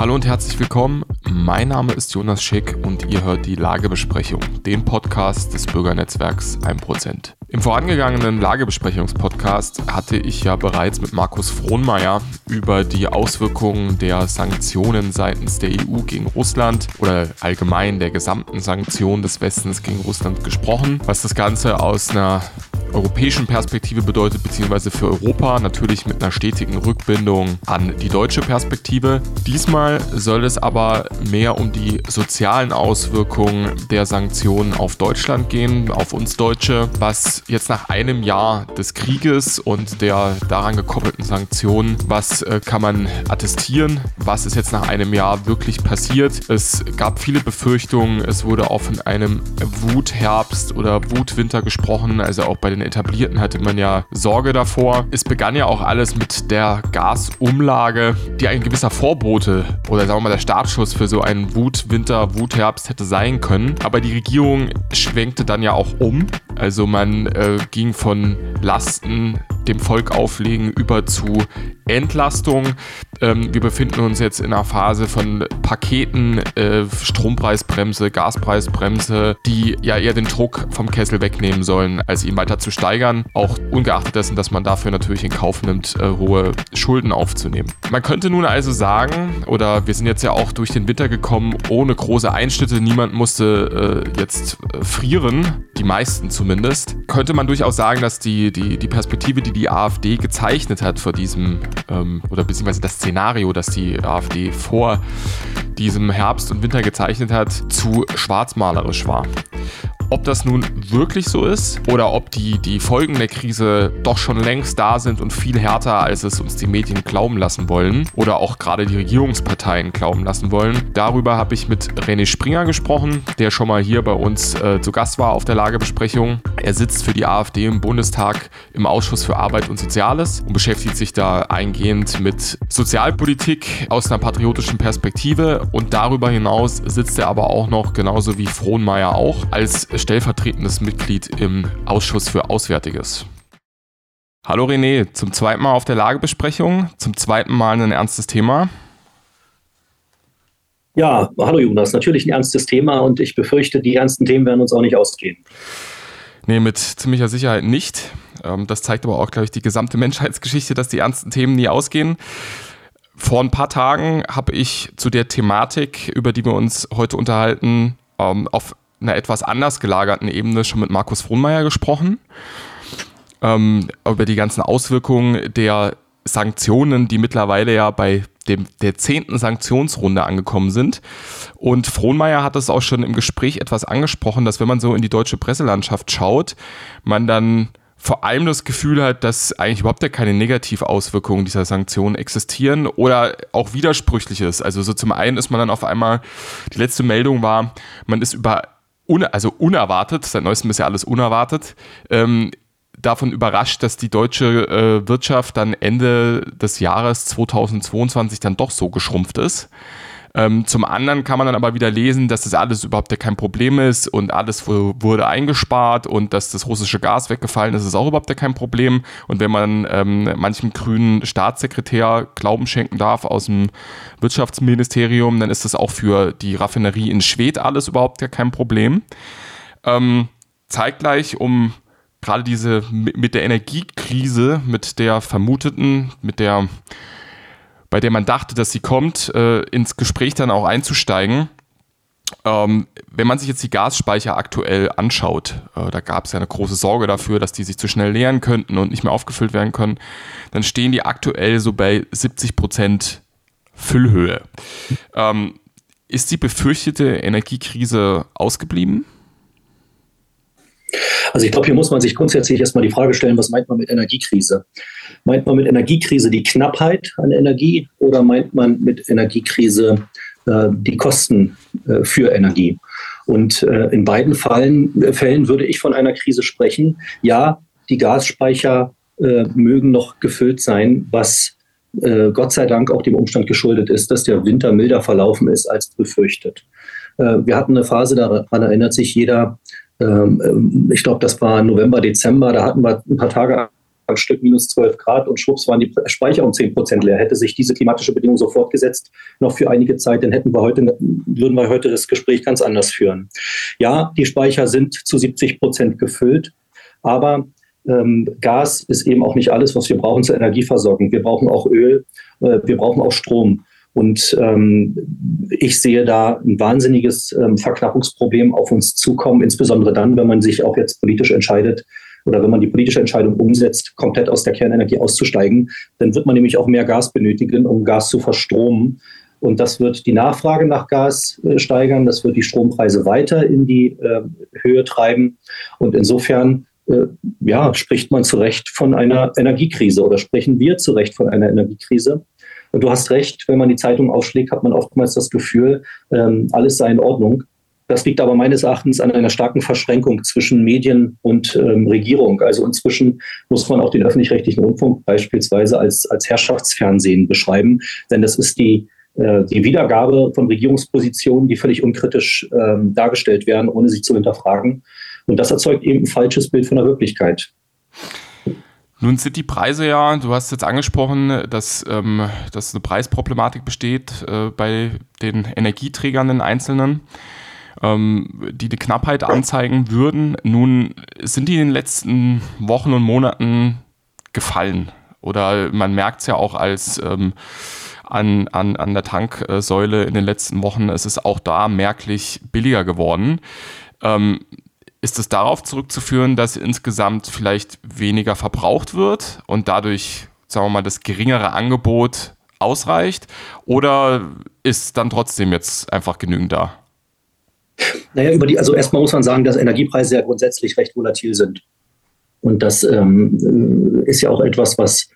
Hallo und herzlich willkommen. Mein Name ist Jonas Schick und ihr hört die Lagebesprechung, den Podcast des Bürgernetzwerks 1%. Im vorangegangenen Lagebesprechungspodcast hatte ich ja bereits mit Markus Frohnmeier über die Auswirkungen der Sanktionen seitens der EU gegen Russland oder allgemein der gesamten Sanktionen des Westens gegen Russland gesprochen, was das Ganze aus einer europäischen Perspektive bedeutet, beziehungsweise für Europa natürlich mit einer stetigen Rückbindung an die deutsche Perspektive. Diesmal soll es aber mehr um die sozialen Auswirkungen der Sanktionen auf Deutschland gehen, auf uns Deutsche, was jetzt nach einem Jahr des Krieges und der daran gekoppelten Sanktionen, was äh, kann man attestieren, was ist jetzt nach einem Jahr wirklich passiert. Es gab viele Befürchtungen, es wurde auch von einem Wutherbst oder Wutwinter gesprochen, also auch bei den den Etablierten hatte man ja Sorge davor. Es begann ja auch alles mit der Gasumlage, die ein gewisser Vorbote oder sagen wir mal der Startschuss für so einen Wutwinter, Wutherbst hätte sein können. Aber die Regierung schwenkte dann ja auch um. Also man äh, ging von Lasten dem Volk auflegen über zu Entlastung. Ähm, wir befinden uns jetzt in einer Phase von Paketen, äh, Strompreisbremse, Gaspreisbremse, die ja eher den Druck vom Kessel wegnehmen sollen, als ihn weiter zu steigern. Auch ungeachtet dessen, dass man dafür natürlich in Kauf nimmt, äh, hohe Schulden aufzunehmen. Man könnte nun also sagen, oder wir sind jetzt ja auch durch den Winter gekommen, ohne große Einschnitte, niemand musste äh, jetzt äh, frieren, die meisten zumindest, könnte man durchaus sagen, dass die, die, die Perspektive, die die AfD gezeichnet hat vor diesem ähm, oder beziehungsweise das Szenario, das die AfD vor diesem Herbst und Winter gezeichnet hat, zu schwarzmalerisch war. Ob das nun wirklich so ist oder ob die, die Folgen der Krise doch schon längst da sind und viel härter, als es uns die Medien glauben lassen wollen oder auch gerade die Regierungsparteien glauben lassen wollen, darüber habe ich mit René Springer gesprochen, der schon mal hier bei uns äh, zu Gast war auf der Lagebesprechung. Er sitzt für die AfD im Bundestag im Ausschuss für Arbeit und Soziales und beschäftigt sich da eingehend mit Sozialpolitik aus einer patriotischen Perspektive und darüber hinaus sitzt er aber auch noch, genauso wie Frohnmeier auch, als stellvertretendes Mitglied im Ausschuss für Auswärtiges. Hallo René, zum zweiten Mal auf der Lagebesprechung, zum zweiten Mal ein ernstes Thema. Ja, hallo Jonas, natürlich ein ernstes Thema und ich befürchte, die ernsten Themen werden uns auch nicht ausgehen. Nee, mit ziemlicher Sicherheit nicht. Ähm, das zeigt aber auch, glaube ich, die gesamte Menschheitsgeschichte, dass die ernsten Themen nie ausgehen. Vor ein paar Tagen habe ich zu der Thematik, über die wir uns heute unterhalten, ähm, auf einer etwas anders gelagerten Ebene schon mit Markus Frohnmeier gesprochen. Ähm, über die ganzen Auswirkungen der Sanktionen, die mittlerweile ja bei dem, der zehnten Sanktionsrunde angekommen sind. Und Frohnmeier hat es auch schon im Gespräch etwas angesprochen, dass wenn man so in die deutsche Presselandschaft schaut, man dann vor allem das Gefühl hat, dass eigentlich überhaupt ja keine Negativauswirkungen dieser Sanktionen existieren oder auch widersprüchlich ist. Also so zum einen ist man dann auf einmal, die letzte Meldung war, man ist über un, also unerwartet, seit neuestem ist ja alles unerwartet, ähm, davon überrascht, dass die deutsche äh, Wirtschaft dann Ende des Jahres 2022 dann doch so geschrumpft ist. Ähm, zum anderen kann man dann aber wieder lesen, dass das alles überhaupt kein Problem ist und alles wurde eingespart und dass das russische Gas weggefallen ist, ist auch überhaupt kein Problem. Und wenn man ähm, manchem grünen Staatssekretär Glauben schenken darf aus dem Wirtschaftsministerium, dann ist das auch für die Raffinerie in Schwedt alles überhaupt kein Problem. Ähm, zeitgleich, um gerade diese mit der Energiekrise, mit der vermuteten, mit der bei der man dachte, dass sie kommt, äh, ins Gespräch dann auch einzusteigen. Ähm, wenn man sich jetzt die Gasspeicher aktuell anschaut, äh, da gab es ja eine große Sorge dafür, dass die sich zu schnell leeren könnten und nicht mehr aufgefüllt werden können, dann stehen die aktuell so bei 70 Prozent Füllhöhe. Ähm, ist die befürchtete Energiekrise ausgeblieben? Also ich glaube, hier muss man sich grundsätzlich erstmal die Frage stellen, was meint man mit Energiekrise? Meint man mit Energiekrise die Knappheit an Energie oder meint man mit Energiekrise äh, die Kosten äh, für Energie? Und äh, in beiden Fallen, äh, Fällen würde ich von einer Krise sprechen. Ja, die Gasspeicher äh, mögen noch gefüllt sein, was äh, Gott sei Dank auch dem Umstand geschuldet ist, dass der Winter milder verlaufen ist als befürchtet. wir hatten eine Phase, daran erinnert sich jeder, ich glaube, das war November, Dezember, da hatten wir ein paar Tage Tankstück minus 12 Grad und schwupps waren die Speicher um 10 Prozent leer. Hätte sich diese klimatische Bedingung so fortgesetzt, noch für einige Zeit, dann hätten wir heute, würden wir heute das Gespräch ganz anders führen. Ja, die Speicher sind zu 70 Prozent gefüllt, aber ähm, Gas ist eben auch nicht alles, was wir brauchen zur Energieversorgung. Wir brauchen auch Öl, äh, wir brauchen auch Strom. Und ähm, ich sehe da ein wahnsinniges ähm, Verknappungsproblem auf uns zukommen, insbesondere dann, wenn man sich auch jetzt politisch entscheidet oder wenn man die politische Entscheidung umsetzt, komplett aus der Kernenergie auszusteigen, dann wird man nämlich auch mehr Gas benötigen, um Gas zu verstromen. Und das wird die Nachfrage nach Gas äh, steigern, das wird die Strompreise weiter in die äh, Höhe treiben. Und insofern äh, ja, spricht man zu Recht von einer Energiekrise oder sprechen wir zu Recht von einer Energiekrise. Und du hast recht, wenn man die Zeitung aufschlägt, hat man oftmals das Gefühl, ähm, alles sei in Ordnung. Das liegt aber meines Erachtens an einer starken Verschränkung zwischen Medien und ähm, Regierung. Also inzwischen muss man auch den öffentlich-rechtlichen Rundfunk beispielsweise als, als Herrschaftsfernsehen beschreiben, denn das ist die, äh, die Wiedergabe von Regierungspositionen, die völlig unkritisch ähm, dargestellt werden, ohne sie zu hinterfragen. Und das erzeugt eben ein falsches Bild von der Wirklichkeit. Nun sind die Preise ja, du hast jetzt angesprochen, dass, ähm, dass eine Preisproblematik besteht äh, bei den Energieträgern, den einzelnen, ähm, die die Knappheit anzeigen würden. Nun sind die in den letzten Wochen und Monaten gefallen. Oder man merkt es ja auch als ähm, an, an, an der Tanksäule in den letzten Wochen, es ist auch da merklich billiger geworden. Ähm, ist es darauf zurückzuführen, dass insgesamt vielleicht weniger verbraucht wird und dadurch, sagen wir mal, das geringere Angebot ausreicht? Oder ist dann trotzdem jetzt einfach genügend da? Naja, über die, also erstmal muss man sagen, dass Energiepreise ja grundsätzlich recht volatil sind. Und das ähm, ist ja auch etwas, was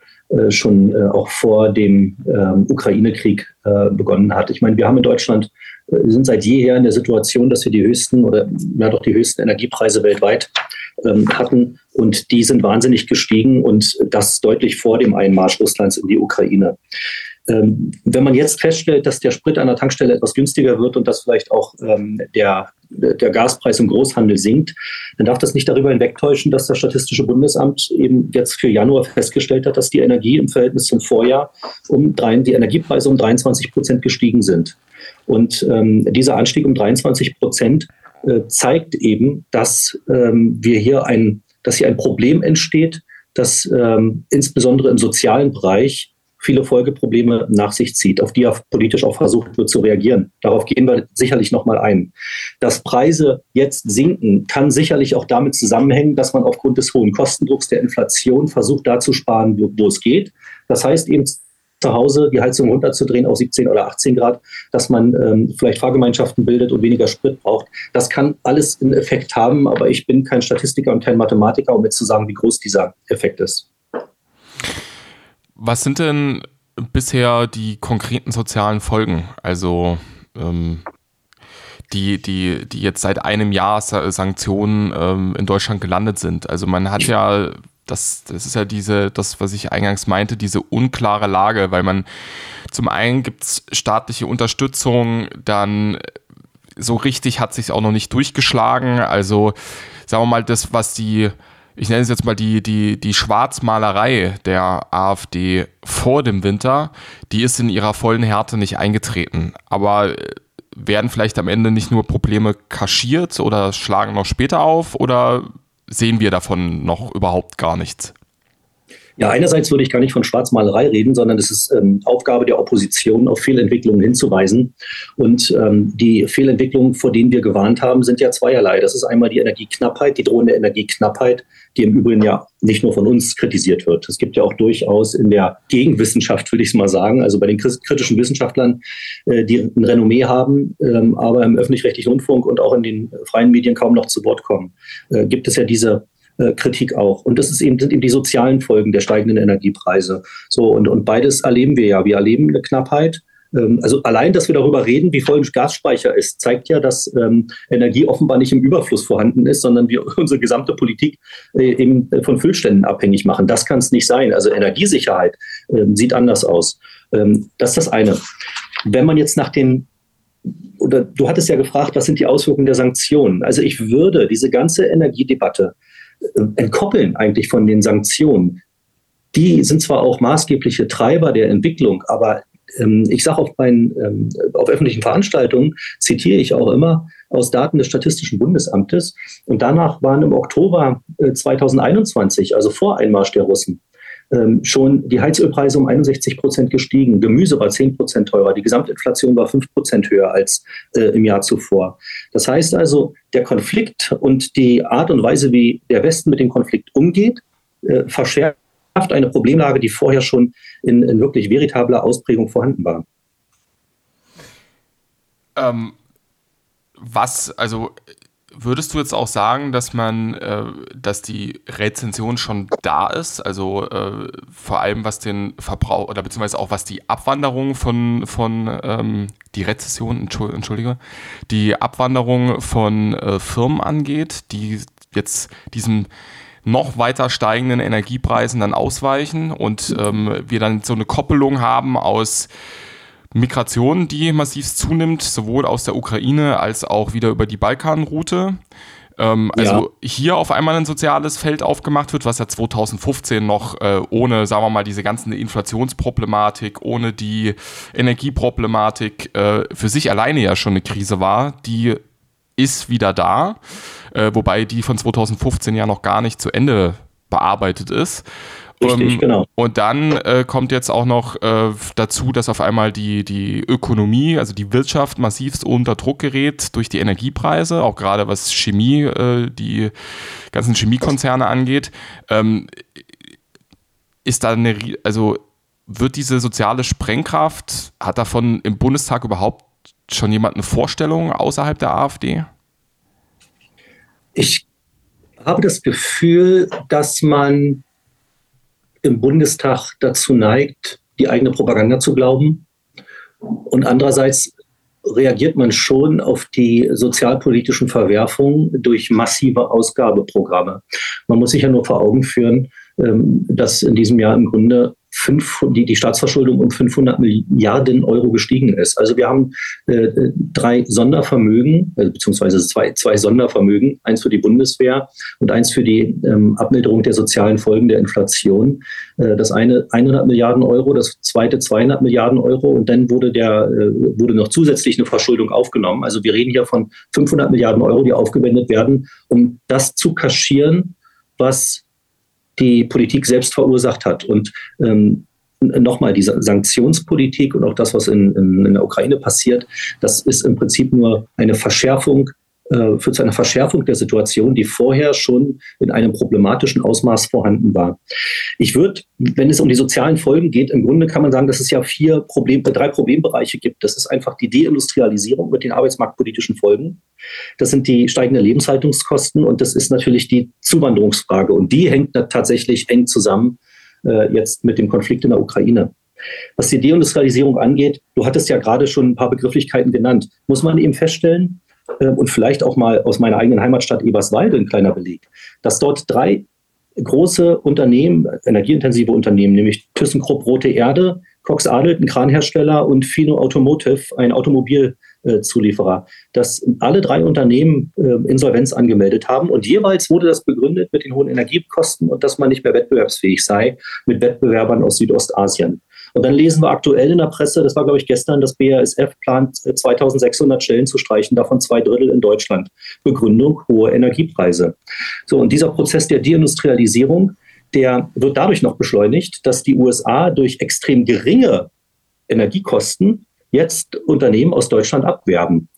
schon äh, auch vor dem ähm, Ukraine-Krieg äh, begonnen hat. Ich meine, wir haben in Deutschland sind seit jeher in der Situation, dass wir die höchsten oder ja doch die höchsten Energiepreise weltweit ähm, hatten. Und die sind wahnsinnig gestiegen und das deutlich vor dem Einmarsch Russlands in die Ukraine. Ähm, wenn man jetzt feststellt, dass der Sprit an der Tankstelle etwas günstiger wird und dass vielleicht auch ähm, der, der Gaspreis im Großhandel sinkt, dann darf das nicht darüber hinwegtäuschen, dass das Statistische Bundesamt eben jetzt für Januar festgestellt hat, dass die Energie im Verhältnis zum Vorjahr um drei, die Energiepreise um 23 Prozent gestiegen sind. Und ähm, dieser Anstieg um 23 Prozent äh, zeigt eben, dass ähm, wir hier ein, dass hier ein Problem entsteht, das ähm, insbesondere im sozialen Bereich viele Folgeprobleme nach sich zieht, auf die ja politisch auch versucht wird zu reagieren. Darauf gehen wir sicherlich nochmal ein. Dass Preise jetzt sinken, kann sicherlich auch damit zusammenhängen, dass man aufgrund des hohen Kostendrucks der Inflation versucht, da zu sparen, wo, es geht. Das heißt eben zu Hause die Heizung runterzudrehen auf 17 oder 18 Grad, dass man ähm, vielleicht Fahrgemeinschaften bildet und weniger Sprit braucht. Das kann alles einen Effekt haben, aber ich bin kein Statistiker und kein Mathematiker, um jetzt zu sagen, wie groß dieser Effekt ist. Was sind denn bisher die konkreten sozialen Folgen? Also ähm, die, die, die jetzt seit einem Jahr Sanktionen ähm, in Deutschland gelandet sind. Also man hat ja das, das ist ja diese, das, was ich eingangs meinte, diese unklare Lage, weil man zum einen gibt es staatliche Unterstützung, dann so richtig hat sich auch noch nicht durchgeschlagen. Also sagen wir mal, das, was die, ich nenne es jetzt mal die, die, die Schwarzmalerei der AfD vor dem Winter, die ist in ihrer vollen Härte nicht eingetreten. Aber werden vielleicht am Ende nicht nur Probleme kaschiert oder schlagen noch später auf oder sehen wir davon noch überhaupt gar nichts. Ja, einerseits würde ich gar nicht von Schwarzmalerei reden, sondern es ist ähm, Aufgabe der Opposition, auf Fehlentwicklungen hinzuweisen. Und ähm, die Fehlentwicklungen, vor denen wir gewarnt haben, sind ja zweierlei. Das ist einmal die Energieknappheit, die drohende Energieknappheit, die im Übrigen ja nicht nur von uns kritisiert wird. Es gibt ja auch durchaus in der Gegenwissenschaft, würde ich es mal sagen, also bei den kritischen Wissenschaftlern, äh, die ein Renommee haben, ähm, aber im öffentlich-rechtlichen Rundfunk und auch in den freien Medien kaum noch zu Wort kommen, äh, gibt es ja diese äh, Kritik auch. Und das ist eben, sind eben die sozialen Folgen der steigenden Energiepreise. So, und, und beides erleben wir ja. Wir erleben eine Knappheit. Ähm, also allein, dass wir darüber reden, wie voll ein Gasspeicher ist, zeigt ja, dass ähm, Energie offenbar nicht im Überfluss vorhanden ist, sondern wir unsere gesamte Politik äh, eben von Füllständen abhängig machen. Das kann es nicht sein. Also Energiesicherheit äh, sieht anders aus. Ähm, das ist das eine. Wenn man jetzt nach den oder du hattest ja gefragt, was sind die Auswirkungen der Sanktionen? Also ich würde diese ganze Energiedebatte äh, entkoppeln eigentlich von den Sanktionen. die sind zwar auch maßgebliche Treiber der Entwicklung, aber ähm, ich sage auf, ähm, auf öffentlichen Veranstaltungen, zitiere ich auch immer aus Daten des Statistischen Bundesamtes. Und danach waren im Oktober äh, 2021, also vor Einmarsch der Russen, schon die Heizölpreise um 61 Prozent gestiegen. Gemüse war 10 Prozent teurer. Die Gesamtinflation war 5 Prozent höher als äh, im Jahr zuvor. Das heißt also, der Konflikt und die Art und Weise, wie der Westen mit dem Konflikt umgeht, äh, verschärft eine Problemlage, die vorher schon in, in wirklich veritabler Ausprägung vorhanden war. Ähm, was, also würdest du jetzt auch sagen, dass man, äh, dass die Rezension schon da ist? Also äh, vor allem was den Verbrauch oder beziehungsweise auch was die Abwanderung von, von ähm, die Rezession, entschuldige, die Abwanderung von äh, Firmen angeht, die jetzt diesem noch weiter steigenden Energiepreisen dann ausweichen und ähm, wir dann so eine Koppelung haben aus Migration, die massiv zunimmt, sowohl aus der Ukraine als auch wieder über die Balkanroute. Ähm, also ja. hier auf einmal ein soziales Feld aufgemacht wird, was ja 2015 noch äh, ohne, sagen wir mal, diese ganzen Inflationsproblematik, ohne die Energieproblematik äh, für sich alleine ja schon eine Krise war, die ist wieder da, äh, wobei die von 2015 ja noch gar nicht zu Ende bearbeitet ist. Richtig, ähm, genau. Und dann äh, kommt jetzt auch noch äh, dazu, dass auf einmal die, die Ökonomie, also die Wirtschaft massivst unter Druck gerät durch die Energiepreise, auch gerade was Chemie, äh, die ganzen Chemiekonzerne angeht. Ähm, ist da eine, also wird diese soziale Sprengkraft, hat davon im Bundestag überhaupt schon jemand eine Vorstellung außerhalb der AfD? Ich habe das Gefühl, dass man im Bundestag dazu neigt, die eigene Propaganda zu glauben. Und andererseits reagiert man schon auf die sozialpolitischen Verwerfungen durch massive Ausgabeprogramme. Man muss sich ja nur vor Augen führen, ähm, dass in diesem Jahr im Grunde fünf, die, die Staatsverschuldung um 500 Milliarden Euro gestiegen ist. Also wir haben äh, drei Sondervermögen, äh, beziehungsweise zwei, zwei Sondervermögen, eins für die Bundeswehr und eins für die ähm, Abmilderung der sozialen Folgen der Inflation. Äh, das eine 100 Milliarden Euro, das zweite 200 Milliarden Euro und dann wurde, der, äh, wurde noch zusätzlich eine Verschuldung aufgenommen. Also wir reden hier von 500 Milliarden Euro, die aufgewendet werden, um das zu kaschieren, was die Politik selbst verursacht hat. Und ähm, nochmal, diese Sanktionspolitik und auch das, was in, in, in, der Ukraine passiert, das ist im Prinzip nur eine Verschärfung äh, führt zu einer Verschärfung der Situation, die vorher schon in einem problematischen Ausmaß vorhanden war. Ich würde, wenn es um die sozialen Folgen geht, im Grunde kann man sagen, dass es ja vier Problem, äh, drei Problembereiche gibt. Das ist einfach die Deindustrialisierung mit den arbeitsmarktpolitischen Folgen. Das sind die steigenden Lebenshaltungskosten und das ist natürlich die Zuwanderungsfrage. Und die hängt tatsächlich eng zusammen äh, jetzt mit dem Konflikt in der Ukraine. Was die Deindustrialisierung angeht, du hattest ja gerade schon ein paar Begrifflichkeiten genannt, muss man eben feststellen, und vielleicht auch mal aus meiner eigenen Heimatstadt Eberswalde ein kleiner Beleg, dass dort drei große Unternehmen, energieintensive Unternehmen, nämlich ThyssenKrupp Rote Erde, Cox Adelt, ein Kranhersteller und Fino Automotive, ein Automobilzulieferer, dass alle drei Unternehmen ähm, Insolvenz angemeldet haben und jeweils wurde das begründet mit den hohen Energiekosten und dass man nicht mehr wettbewerbsfähig sei mit Wettbewerbern aus Südostasien. Und dann lesen wir aktuell in der Presse, das war, glaube ich, gestern, das BASF plant 2600 äh, Stellen zu streichen, davon zwei Drittel in Deutschland. Begründung hohe Energiepreise. So, und dieser Prozess der Deindustrialisierung, der wird dadurch noch beschleunigt, dass die USA durch extrem geringe Energiekosten jetzt Unternehmen aus Deutschland abwerben.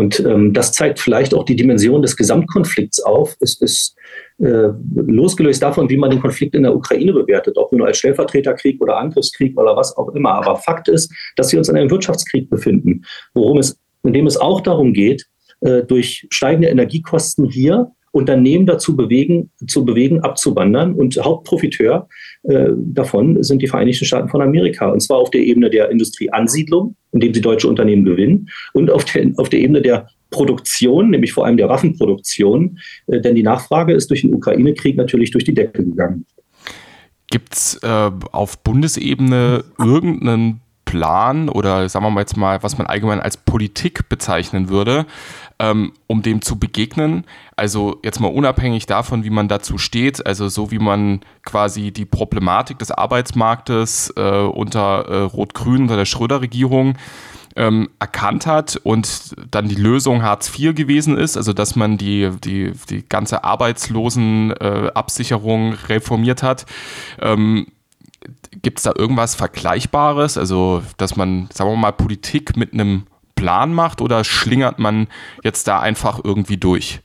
Und ähm, das zeigt vielleicht auch die Dimension des Gesamtkonflikts auf. Es ist äh, losgelöst davon, wie man den Konflikt in der Ukraine bewertet, ob nur als Stellvertreterkrieg oder Angriffskrieg oder was auch immer. Aber Fakt ist, dass wir uns in einem Wirtschaftskrieg befinden, worum es, in dem es auch darum geht, äh, durch steigende Energiekosten hier Unternehmen dazu bewegen, zu bewegen, abzuwandern. Und Hauptprofiteur äh, davon sind die Vereinigten Staaten von Amerika. Und zwar auf der Ebene der Industrieansiedlung, indem sie deutsche Unternehmen gewinnen, und auf der, auf der Ebene der Produktion, nämlich vor allem der Waffenproduktion. Äh, denn die Nachfrage ist durch den Ukraine-Krieg natürlich durch die Decke gegangen. Gibt es äh, auf Bundesebene irgendeinen Plan oder sagen wir mal jetzt mal, was man allgemein als Politik bezeichnen würde, ähm, um dem zu begegnen? Also jetzt mal unabhängig davon, wie man dazu steht, also so wie man quasi die Problematik des Arbeitsmarktes äh, unter äh, Rot-Grün, unter der Schröder-Regierung ähm, erkannt hat und dann die Lösung Hartz IV gewesen ist, also dass man die, die, die ganze Arbeitslosenabsicherung äh, reformiert hat. Ähm, Gibt es da irgendwas Vergleichbares? Also, dass man, sagen wir mal, Politik mit einem Plan macht oder schlingert man jetzt da einfach irgendwie durch?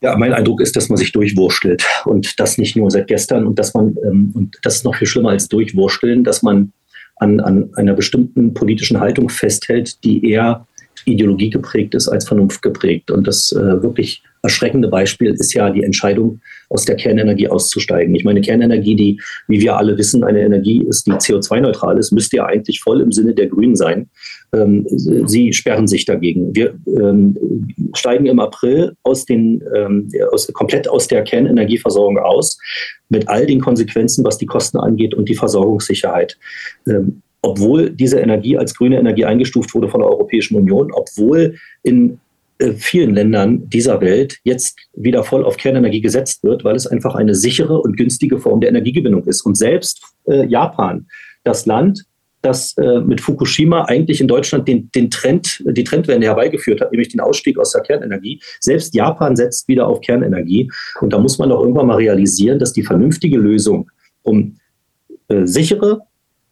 Ja, mein Eindruck ist, dass man sich durchwurstelt und das nicht nur seit gestern und dass man, ähm, und das ist noch viel schlimmer als durchwursteln, dass man an, an einer bestimmten politischen Haltung festhält, die eher Ideologie geprägt ist als Vernunft geprägt. Und das äh, wirklich erschreckende Beispiel ist ja die Entscheidung, aus der Kernenergie auszusteigen. Ich meine, Kernenergie, die, wie wir alle wissen, eine Energie ist, die CO2-neutral ist, müsste ja eigentlich voll im Sinne der Grünen sein. Ähm, sie sperren sich dagegen. Wir ähm, steigen im April aus den, ähm, aus, komplett aus der Kernenergieversorgung aus, mit all den Konsequenzen, was die Kosten angeht und die Versorgungssicherheit. Ähm, obwohl diese Energie als grüne Energie eingestuft wurde von der Europäischen Union, obwohl in vielen Ländern dieser Welt jetzt wieder voll auf Kernenergie gesetzt wird, weil es einfach eine sichere und günstige Form der Energiegewinnung ist. Und selbst äh, Japan, das Land, das äh, mit Fukushima eigentlich in Deutschland den, den Trend, die Trendwende herbeigeführt hat, nämlich den Ausstieg aus der Kernenergie. Selbst Japan setzt wieder auf Kernenergie. Und da muss man doch irgendwann mal realisieren, dass die vernünftige Lösung, um äh, sichere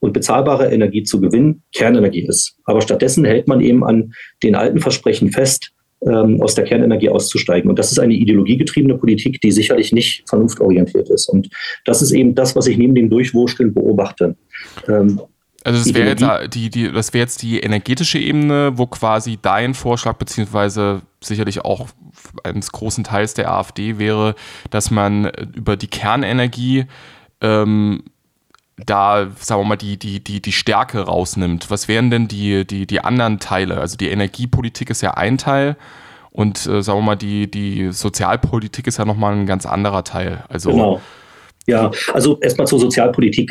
und bezahlbare Energie zu gewinnen, Kernenergie ist. Aber stattdessen hält man eben an den alten Versprechen fest, ähm, aus der Kernenergie auszusteigen. Und das ist eine ideologiegetriebene Politik, die sicherlich nicht vernunftorientiert ist. Und das ist eben das, was ich neben dem Durchwurschteln beobachte. Ähm, also das wäre jetzt die, die, das wäre jetzt die energetische Ebene, wo quasi dein Vorschlag beziehungsweise sicherlich auch eines großen Teils der AfD wäre, dass man über die Kernenergie ähm, da, sagen wir mal, die, die, die, die Stärke rausnimmt. Was wären denn die, die, die anderen Teile? Also die Energiepolitik ist ja ein Teil und äh, sagen wir mal, die, die Sozialpolitik ist ja nochmal ein ganz anderer Teil. Also, genau. Ja, also erstmal zur Sozialpolitik.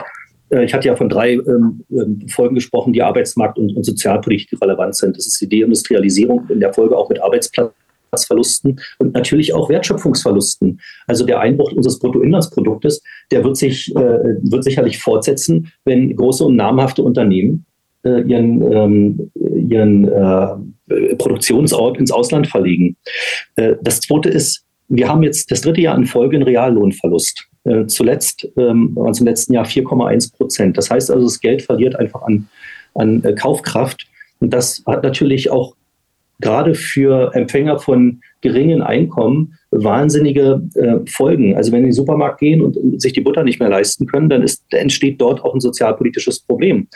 Äh, ich hatte ja von drei ähm, ähm, Folgen gesprochen, die Arbeitsmarkt- und, und Sozialpolitik relevant sind. Das ist die Deindustrialisierung, in der Folge auch mit Arbeitsplatz Arbeitsplatzverlusten und natürlich auch Wertschöpfungsverlusten. Also der Einbruch unseres Bruttoinlandsproduktes, der wird sich äh, wird sicherlich fortsetzen, wenn große und namhafte Unternehmen äh, ihren, ähm, ihren äh, Produktionsort ins Ausland verlegen. Äh, das zweite ist, wir haben jetzt das dritte Jahr in Folge einen Reallohnverlust. Äh, zuletzt, ähm, also im letzten Jahr 4,1 Prozent. Das heißt also, das Geld verliert einfach an, an äh, Kaufkraft. Und das hat natürlich auch gerade für Empfänger von geringen Einkommen wahnsinnige äh, Folgen. Also wenn sie in den Supermarkt gehen und sich die Butter nicht mehr leisten können, dann ist, entsteht dort auch ein sozialpolitisches Problem.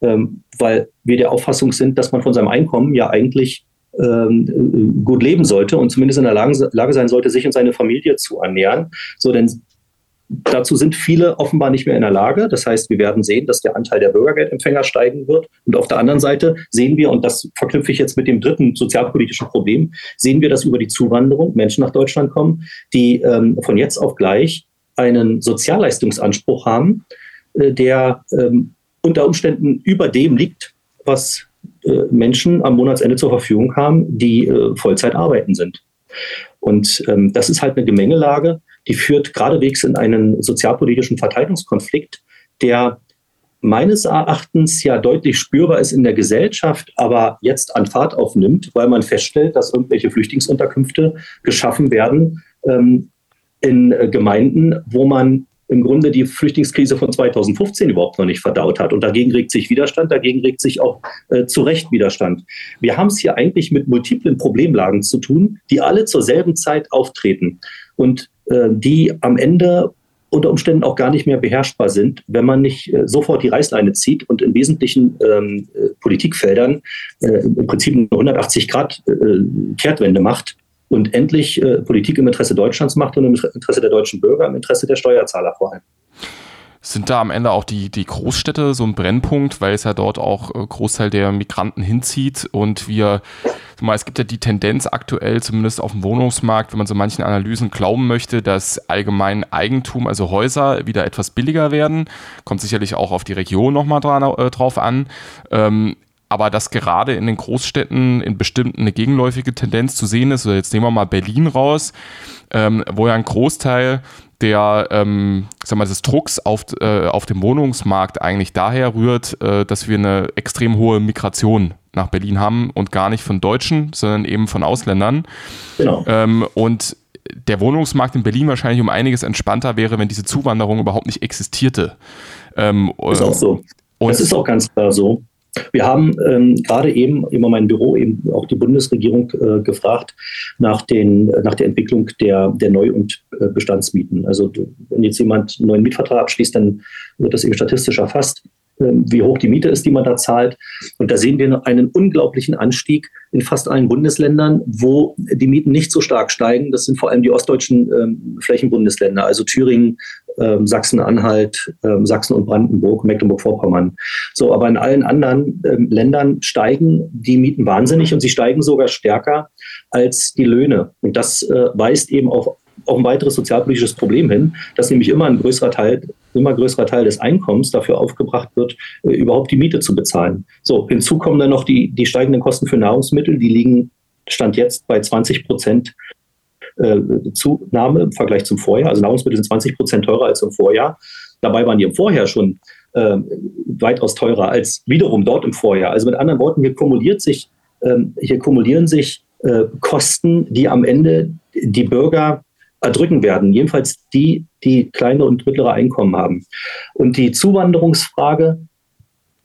Ähm, weil wir der Auffassung sind, dass man von seinem Einkommen ja eigentlich ähm, gut leben sollte und zumindest in der Lage, Lage sein sollte, sich und seine Familie zu ernähren. So, denn Dazu sind viele offenbar nicht mehr in der Lage. Das heißt, wir werden sehen, dass der Anteil der Bürgergeldempfänger steigen wird. Und auf der anderen Seite sehen wir, und das verknüpfe ich jetzt mit dem dritten sozialpolitischen Problem, sehen wir, dass über die Zuwanderung Menschen nach Deutschland kommen, die ähm, von jetzt auf gleich einen Sozialleistungsanspruch haben, äh, der ähm, unter Umständen über dem liegt, was äh, Menschen am Monatsende zur Verfügung haben, die äh, Vollzeit arbeiten sind. Und ähm, das ist halt eine Gemengelage, die führt geradewegs in einen sozialpolitischen Verteilungskonflikt, der meines Erachtens ja deutlich spürbar ist in der Gesellschaft, aber jetzt an Fahrt aufnimmt, weil man feststellt, dass irgendwelche Flüchtlingsunterkünfte geschaffen werden ähm, in äh, Gemeinden, wo man im Grunde die Flüchtlingskrise von 2015 überhaupt noch nicht verdaut hat. Und dagegen regt sich Widerstand, dagegen regt sich auch äh, zu Recht Widerstand. Wir haben es hier eigentlich mit multiplen Problemlagen zu tun, die alle zur selben Zeit auftreten und äh, die am Ende unter Umständen auch gar nicht mehr beherrschbar sind, wenn man nicht äh, sofort die Reißleine zieht und in wesentlichen ähm, äh, Politikfeldern äh, im Prinzip eine 180 Grad äh, Kehrtwende macht und endlich äh, Politik im Interesse Deutschlands macht und im Interesse der deutschen Bürger, im Interesse der Steuerzahler vor allem. Sind da am Ende auch die, die Großstädte so ein Brennpunkt, weil es ja dort auch äh, Großteil der Migranten hinzieht und wir, es gibt ja die Tendenz aktuell, zumindest auf dem Wohnungsmarkt, wenn man so manchen Analysen glauben möchte, dass allgemein Eigentum, also Häuser, wieder etwas billiger werden. Kommt sicherlich auch auf die Region nochmal äh, drauf an. Ähm, aber dass gerade in den Großstädten in bestimmten eine gegenläufige Tendenz zu sehen ist, oder jetzt nehmen wir mal Berlin raus, ähm, wo ja ein Großteil der, ähm, sag mal, des Drucks auf, äh, auf dem Wohnungsmarkt eigentlich daher rührt, äh, dass wir eine extrem hohe Migration nach Berlin haben und gar nicht von Deutschen, sondern eben von Ausländern. Genau. Ähm, und der Wohnungsmarkt in Berlin wahrscheinlich um einiges entspannter wäre, wenn diese Zuwanderung überhaupt nicht existierte. Ähm, ist auch so. Und das ist auch ganz klar so. Wir haben ähm, gerade eben immer mein Büro, eben auch die Bundesregierung äh, gefragt nach, den, nach der Entwicklung der, der Neu- und äh, Bestandsmieten. Also wenn jetzt jemand einen neuen Mietvertrag abschließt, dann wird das eben statistisch erfasst. Ähm, wie hoch die Miete ist, die man da zahlt. Und da sehen wir einen unglaublichen Anstieg in fast allen Bundesländern, wo die Mieten nicht so stark steigen. Das sind vor allem die ostdeutschen ähm, Flächenbundesländer, also Thüringen, ähm, Sachsen-Anhalt, ähm, Sachsen und Brandenburg, Mecklenburg-Vorpommern. So, aber in allen anderen ähm, Ländern steigen die Mieten wahnsinnig und sie steigen sogar stärker als die Löhne. Und das äh, weist eben auf auch ein weiteres sozialpolitisches Problem hin, dass nämlich immer ein größerer Teil, immer größerer Teil des Einkommens dafür aufgebracht wird, äh, überhaupt die Miete zu bezahlen. So, hinzu kommen dann noch die, die steigenden Kosten für Nahrungsmittel, die liegen Stand jetzt bei 20 Prozent äh, Zunahme im Vergleich zum Vorjahr. Also Nahrungsmittel sind 20 Prozent teurer als im Vorjahr. Dabei waren die im Vorjahr schon äh, weitaus teurer als wiederum dort im Vorjahr. Also mit anderen Worten, hier kumuliert sich, äh, hier kumulieren sich äh, Kosten, die am Ende die Bürger erdrücken werden. Jedenfalls die, die kleine und mittlere Einkommen haben. Und die Zuwanderungsfrage,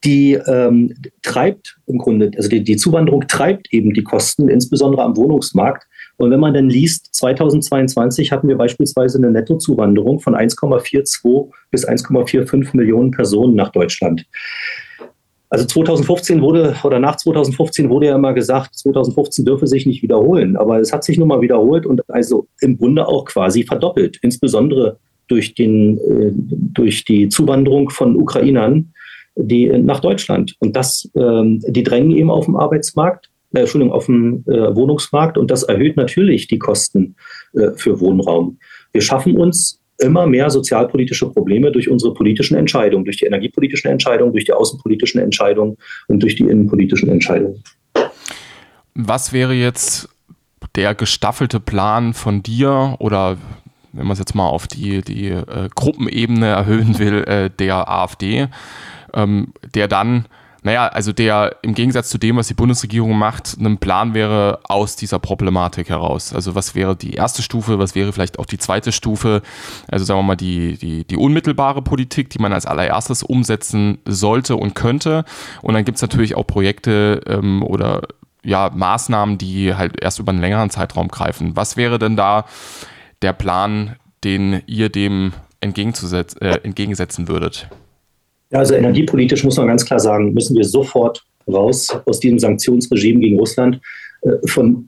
die ähm, treibt im Grunde, also die, die Zuwanderung treibt eben die Kosten, insbesondere am Wohnungsmarkt. Und wenn man dann liest, 2022 hatten wir beispielsweise eine Nettozuwanderung von 1,42 bis 1,45 Millionen Personen nach Deutschland. Also 2015 wurde, oder nach 2015 wurde ja immer gesagt, 2015 dürfe sich nicht wiederholen. Aber es hat sich nun mal wiederholt und also im Grunde auch quasi verdoppelt. Insbesondere durch, den, äh, durch die Zuwanderung von Ukrainern die, nach Deutschland. Und das, ähm, die drängen eben auf dem Arbeitsmarkt, äh, Entschuldigung, auf dem äh, Wohnungsmarkt und das erhöht natürlich die Kosten für Wohnraum. Wir schaffen uns immer mehr sozialpolitische Probleme durch unsere politischen Entscheidungen, durch die energiepolitischen Entscheidungen, durch die außenpolitischen Entscheidungen und durch die innenpolitischen Entscheidungen. Was wäre jetzt der gestaffelte Plan von dir oder wenn man es jetzt mal auf die, die äh, Gruppenebene erhöhen will, äh, der AfD, ähm, der dann naja, also der im Gegensatz zu dem, was die Bundesregierung macht, ein Plan wäre aus dieser Problematik heraus. Also was wäre die erste Stufe, was wäre vielleicht auch die zweite Stufe, also sagen wir mal die, die, die unmittelbare Politik, die man als allererstes umsetzen sollte und könnte. Und dann gibt es natürlich auch Projekte ähm, oder ja, Maßnahmen, die halt erst über einen längeren Zeitraum greifen. Was wäre denn da der Plan, den ihr dem äh, entgegensetzen würdet? Ja, also energiepolitisch muss man ganz klar sagen, müssen wir sofort raus aus diesem Sanktionsregime gegen Russland, äh, von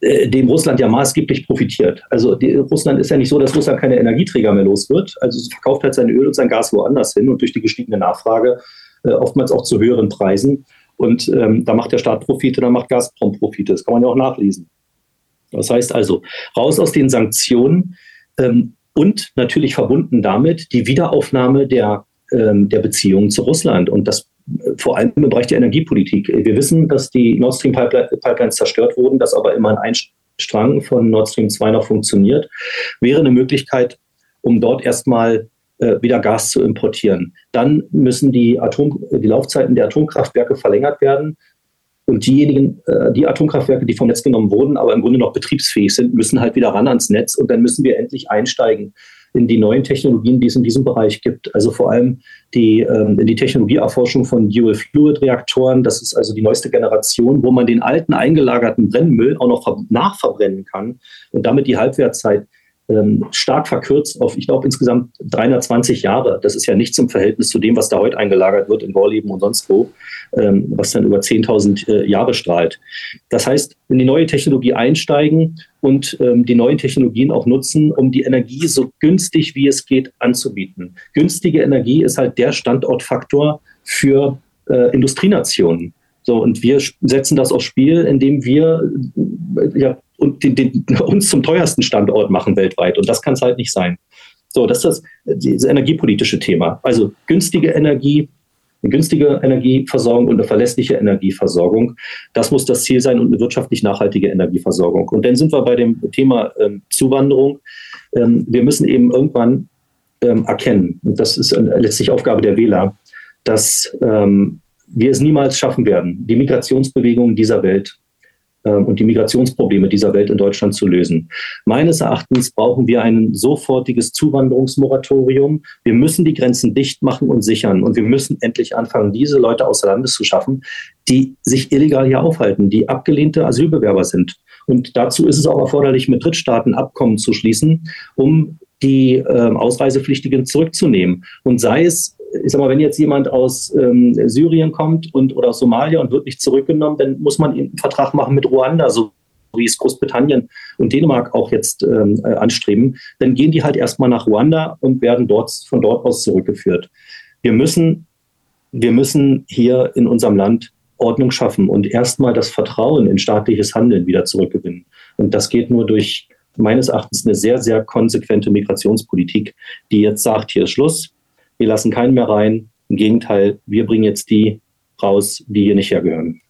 äh, dem Russland ja maßgeblich profitiert. Also die, Russland ist ja nicht so, dass Russland keine Energieträger mehr los wird. Also es verkauft halt sein Öl und sein Gas woanders hin und durch die gestiegene Nachfrage äh, oftmals auch zu höheren Preisen. Und ähm, da macht der Staat Profite, da macht Gazprom Profite. Das kann man ja auch nachlesen. Das heißt also, raus aus den Sanktionen ähm, und natürlich verbunden damit die Wiederaufnahme der der Beziehungen zu Russland und das äh, vor allem im Bereich der Energiepolitik. Wir wissen, dass die Nord Stream Pipelines zerstört wurden, dass aber immer ein Strang von Nord Stream 2 noch funktioniert. Wäre eine Möglichkeit, um dort erstmal äh, wieder Gas zu importieren. Dann müssen die, Atom, die Laufzeiten der Atomkraftwerke verlängert werden. Und diejenigen, äh, die Atomkraftwerke, die vom Netz genommen wurden, aber im Grunde noch betriebsfähig sind, müssen halt wieder ran ans Netz. Und dann müssen wir endlich einsteigen in die neuen Technologien, die es in diesem Bereich gibt. Also vor allem die, ähm, die Technologieerforschung von Dual-Fluid-Reaktoren. Das ist also die neueste Generation, wo man den alten eingelagerten Brennmüll auch noch nachverbrennen kann und damit die Halbwertzeit ähm, stark verkürzt auf, ich glaube, insgesamt 320 Jahre. Das ist ja nichts im Verhältnis zu dem, was da heute eingelagert wird in Gorleben und sonst wo, ähm, was dann über 10.000 äh, Jahre strahlt. Das heißt, in die neue Technologie einsteigen und ähm, die neuen Technologien auch nutzen, um die Energie so günstig wie es geht anzubieten. Günstige Energie ist halt der Standortfaktor für äh, Industrienationen. So, und wir setzen das aufs Spiel, indem wir äh, ja, und den, den, uns zum teuersten Standort machen weltweit. Und das kann es halt nicht sein. So, das ist das, das energiepolitische Thema. Also günstige Energie, eine günstige Energieversorgung und eine verlässliche Energieversorgung. Das muss das Ziel sein und eine wirtschaftlich nachhaltige Energieversorgung. Und dann sind wir bei dem Thema ähm, Zuwanderung. Ähm, wir müssen eben irgendwann ähm, erkennen, und das ist letztlich Aufgabe der Wähler, dass ähm, wir es niemals schaffen werden, die Migrationsbewegungen dieser Welt und die Migrationsprobleme dieser Welt in Deutschland zu lösen. Meines Erachtens brauchen wir ein sofortiges Zuwanderungsmoratorium. Wir müssen die Grenzen dicht machen und sichern. Und wir müssen endlich anfangen, diese Leute außer Landes zu schaffen, die sich illegal hier aufhalten, die abgelehnte Asylbewerber sind. Und dazu ist es auch erforderlich, mit Drittstaaten Abkommen zu schließen, um die äh, Ausreisepflichtigen zurückzunehmen. Und sei es ich sag mal, wenn jetzt jemand aus ähm, Syrien kommt und oder aus Somalia und wird nicht zurückgenommen, dann muss man einen Vertrag machen mit Ruanda, so wie es Großbritannien und Dänemark auch jetzt ähm, äh, anstreben. Dann gehen die halt erstmal nach Ruanda und werden dort von dort aus zurückgeführt. Wir müssen, wir müssen hier in unserem Land Ordnung schaffen und erstmal das Vertrauen in staatliches Handeln wieder zurückgewinnen. Und das geht nur durch meines Erachtens eine sehr, sehr konsequente Migrationspolitik, die jetzt sagt, hier ist Schluss, wir lassen keinen mehr rein. Im Gegenteil, wir bringen jetzt die raus, die hier nicht hergehören.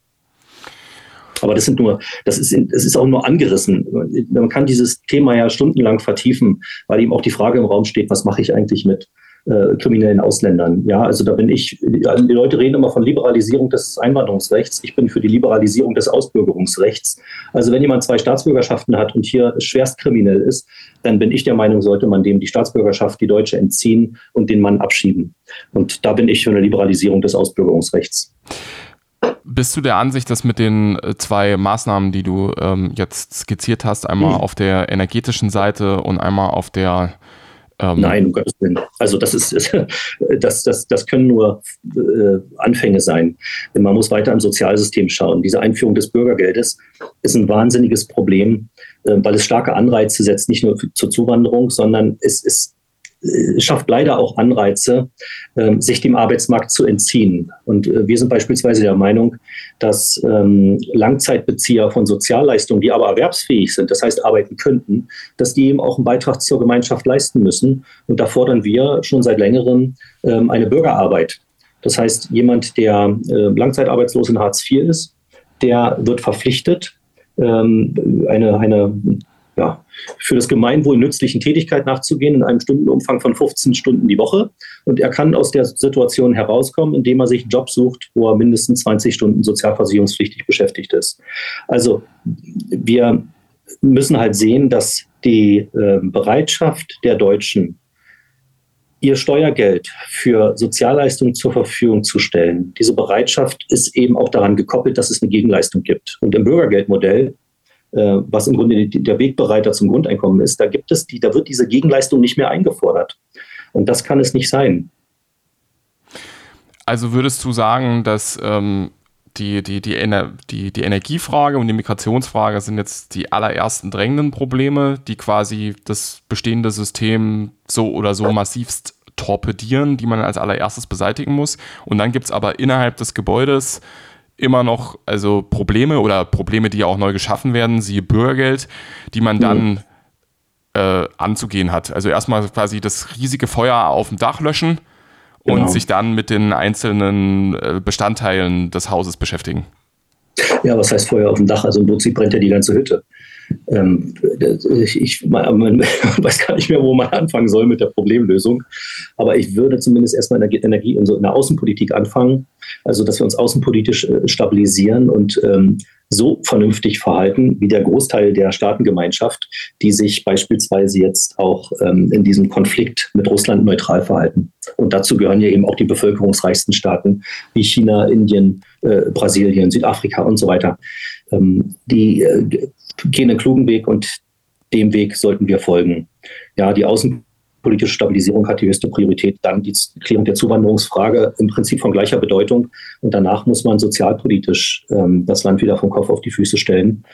Aber das sind nur, das ist, das ist auch nur angerissen. Man kann dieses Thema ja stundenlang vertiefen, weil eben auch die Frage im Raum steht, was mache ich eigentlich mit äh, kriminellen Ausländern. Ja, also da bin ich, die Leute reden immer von Liberalisierung des Einwanderungsrechts. Ich bin für die Liberalisierung des Ausbürgerungsrechts. Also wenn jemand zwei Staatsbürgerschaften hat und hier schwerst kriminell ist, dann bin ich der Meinung, sollte man dem die Staatsbürgerschaft, die deutsche, entziehen und den Mann abschieben. Und da bin ich für eine Liberalisierung des Ausbürgerungsrechts. Bist du der Ansicht, dass mit den äh, zwei Maßnahmen, die du ähm, jetzt skizziert hast, einmal mhm. auf der energetischen Seite und einmal auf der ähm Nein, um Gottes Willen. Also das ist, das, das, das können nur äh, Anfänge sein. Man muss weiter im Sozialsystem schauen. Diese Einführung des Bürgergeldes ist ein wahnsinniges Problem, äh, weil es starke Anreize setzt, nicht nur für, zur Zuwanderung, sondern es ist schafft leider auch Anreize, ähm, sich dem Arbeitsmarkt zu entziehen. Und äh, wir sind beispielsweise der Meinung, dass ähm, Langzeitbezieher von Sozialleistungen, die aber erwerbsfähig sind, das heißt arbeiten könnten, dass die eben auch einen Beitrag zur Gemeinschaft leisten müssen. Und da fordern wir schon seit längerem ähm, eine Bürgerarbeit. Das heißt, jemand, der äh, langzeitarbeitslos in Hartz IV ist, der wird verpflichtet, eine, eine ja, für das Gemeinwohl nützlichen Tätigkeit nachzugehen in einem Stundenumfang von 15 Stunden die Woche. Und er kann aus der Situation herauskommen, indem er sich einen Job sucht, wo er mindestens 20 Stunden sozialversicherungspflichtig beschäftigt ist. Also wir müssen halt sehen, dass die äh, Bereitschaft der Deutschen, ihr Steuergeld für Sozialleistungen zur Verfügung zu stellen. Diese Bereitschaft ist eben auch daran gekoppelt, dass es eine Gegenleistung gibt. Und im Bürgergeldmodell was im Grunde der Wegbereiter zum Grundeinkommen ist, da gibt es die, da wird diese Gegenleistung nicht mehr eingefordert. Und das kann es nicht sein. Also würdest du sagen, dass ähm, die, die, die, Ener die, die Energiefrage und die Migrationsfrage sind jetzt die allerersten drängenden Probleme, die quasi das bestehende System so oder so massivst torpedieren, die man als allererstes beseitigen muss. Und dann gibt es aber innerhalb des Gebäudes immer noch also Probleme oder Probleme, die ja auch neu geschaffen werden, siehe Bürgergeld, die man dann mhm. äh, anzugehen hat. Also erstmal quasi das riesige Feuer auf dem Dach löschen und genau. sich dann mit den einzelnen äh, Bestandteilen des Hauses beschäftigen. Ja, was heißt Feuer auf dem Dach? Also im Prinzip brennt ja die ganze Hütte. Ähm, ich, ich man weiß gar nicht mehr, wo man anfangen soll mit der Problemlösung. Aber ich würde zumindest erstmal in der Energie, in, so in der Außenpolitik anfangen. Also, dass wir uns außenpolitisch äh, stabilisieren und ähm, so vernünftig verhalten wie der Großteil der Staatengemeinschaft, die sich beispielsweise jetzt auch ähm, in diesem Konflikt mit Russland neutral verhalten. Und dazu gehören ja eben auch die bevölkerungsreichsten Staaten wie China, Indien, äh, Brasilien, Südafrika und so weiter. Ähm, die äh, gehen einen klugen Weg und dem Weg sollten wir folgen. ja, die außenpolitische Stabilisierung hat die höchste Priorität, dann die Klärung der Zuwanderungsfrage im Prinzip von gleicher Bedeutung. Und danach muss man sozialpolitisch ähm, das Land wieder vom Kopf auf die Füße stellen.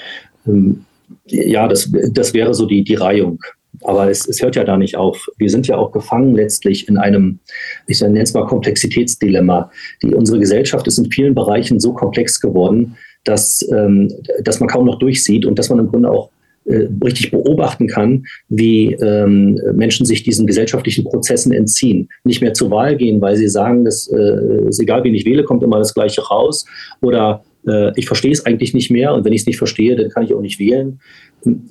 Ähm, ja, das, das wäre so die, die Reihung. Aber es, es hört ja da nicht auf. Wir sind ja auch gefangen letztlich in einem, ich nenne es mal Komplexitätsdilemma. Die, unsere Gesellschaft ist in vielen Bereichen so komplex geworden, dass, ähm, dass man kaum noch durchsieht und dass man im Grunde auch äh, richtig beobachten kann, wie ähm, Menschen sich diesen gesellschaftlichen Prozessen entziehen. Nicht mehr zur Wahl gehen, weil sie sagen, dass äh, ist egal, wen ich wähle, kommt immer das Gleiche raus. Oder äh, ich verstehe es eigentlich nicht mehr und wenn ich es nicht verstehe, dann kann ich auch nicht wählen.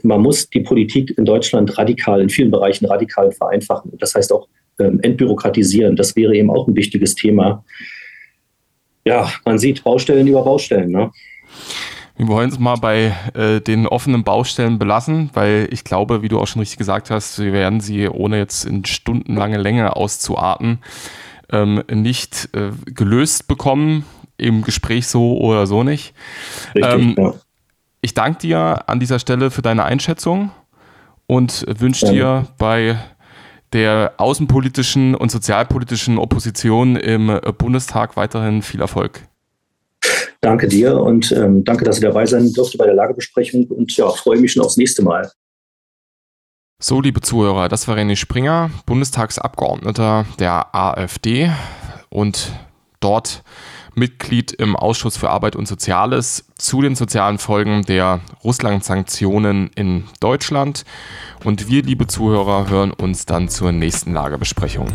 Man muss die Politik in Deutschland radikal, in vielen Bereichen radikal vereinfachen. Das heißt auch ähm, entbürokratisieren. Das wäre eben auch ein wichtiges Thema. Ja, man sieht Baustellen über Baustellen. Ne? Wir wollen es mal bei äh, den offenen Baustellen belassen, weil ich glaube, wie du auch schon richtig gesagt hast, wir werden sie, ohne jetzt in stundenlange Länge auszuarten, ähm, nicht äh, gelöst bekommen im Gespräch so oder so nicht. Richtig, ähm, ja. Ich danke dir an dieser Stelle für deine Einschätzung und wünsche dir bei der außenpolitischen und sozialpolitischen Opposition im Bundestag weiterhin viel Erfolg. Danke dir und ähm, danke, dass ich dabei sein durfte bei der Lagebesprechung und ja, freue mich schon aufs nächste Mal. So, liebe Zuhörer, das war René Springer, Bundestagsabgeordneter der AfD und dort Mitglied im Ausschuss für Arbeit und Soziales zu den sozialen Folgen der Russland-Sanktionen in Deutschland. Und wir, liebe Zuhörer, hören uns dann zur nächsten Lagerbesprechung.